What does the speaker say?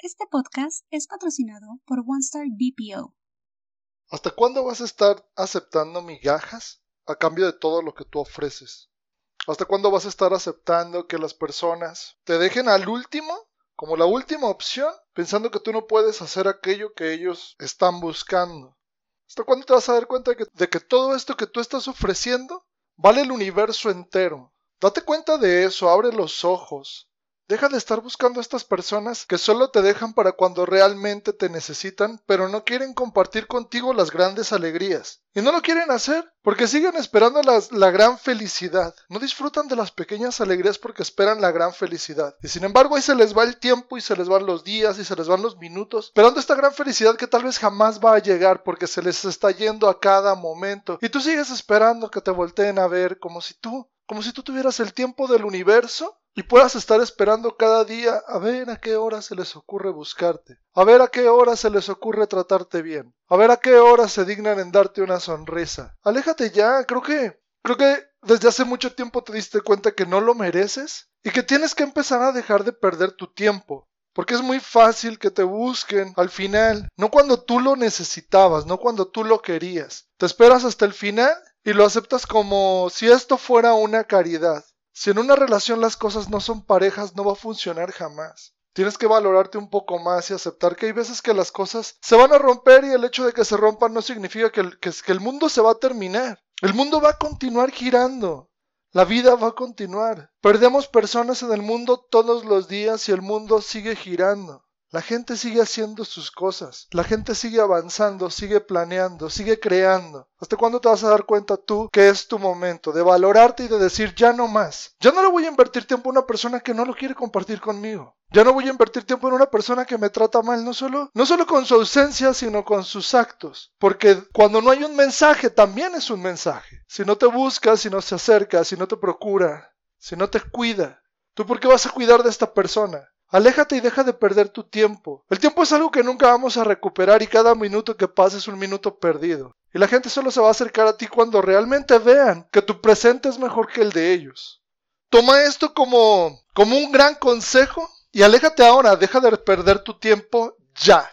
Este podcast es patrocinado por OneStar BPO. ¿Hasta cuándo vas a estar aceptando migajas a cambio de todo lo que tú ofreces? ¿Hasta cuándo vas a estar aceptando que las personas te dejen al último, como la última opción, pensando que tú no puedes hacer aquello que ellos están buscando? ¿Hasta cuándo te vas a dar cuenta de que todo esto que tú estás ofreciendo vale el universo entero? Date cuenta de eso, abre los ojos, Deja de estar buscando a estas personas que solo te dejan para cuando realmente te necesitan, pero no quieren compartir contigo las grandes alegrías. Y no lo quieren hacer porque siguen esperando la gran felicidad. No disfrutan de las pequeñas alegrías porque esperan la gran felicidad. Y sin embargo ahí se les va el tiempo y se les van los días y se les van los minutos, esperando esta gran felicidad que tal vez jamás va a llegar porque se les está yendo a cada momento. Y tú sigues esperando que te volteen a ver como si tú, como si tú tuvieras el tiempo del universo y puedas estar esperando cada día a ver a qué hora se les ocurre buscarte, a ver a qué hora se les ocurre tratarte bien, a ver a qué hora se dignan en darte una sonrisa. Aléjate ya, creo que creo que desde hace mucho tiempo te diste cuenta que no lo mereces y que tienes que empezar a dejar de perder tu tiempo. Porque es muy fácil que te busquen al final, no cuando tú lo necesitabas, no cuando tú lo querías. Te esperas hasta el final y lo aceptas como si esto fuera una caridad. Si en una relación las cosas no son parejas, no va a funcionar jamás. Tienes que valorarte un poco más y aceptar que hay veces que las cosas se van a romper y el hecho de que se rompan no significa que el, que el mundo se va a terminar. El mundo va a continuar girando. La vida va a continuar. Perdemos personas en el mundo todos los días y el mundo sigue girando. La gente sigue haciendo sus cosas, la gente sigue avanzando, sigue planeando, sigue creando. ¿Hasta cuándo te vas a dar cuenta tú que es tu momento de valorarte y de decir ya no más? Ya no le voy a invertir tiempo a una persona que no lo quiere compartir conmigo. Ya no voy a invertir tiempo en una persona que me trata mal, no solo, no solo con su ausencia, sino con sus actos. Porque cuando no hay un mensaje, también es un mensaje. Si no te busca, si no se acerca, si no te procura, si no te cuida, ¿tú por qué vas a cuidar de esta persona? Aléjate y deja de perder tu tiempo. El tiempo es algo que nunca vamos a recuperar y cada minuto que pasa es un minuto perdido. Y la gente solo se va a acercar a ti cuando realmente vean que tu presente es mejor que el de ellos. Toma esto como, como un gran consejo y aléjate ahora, deja de perder tu tiempo ya.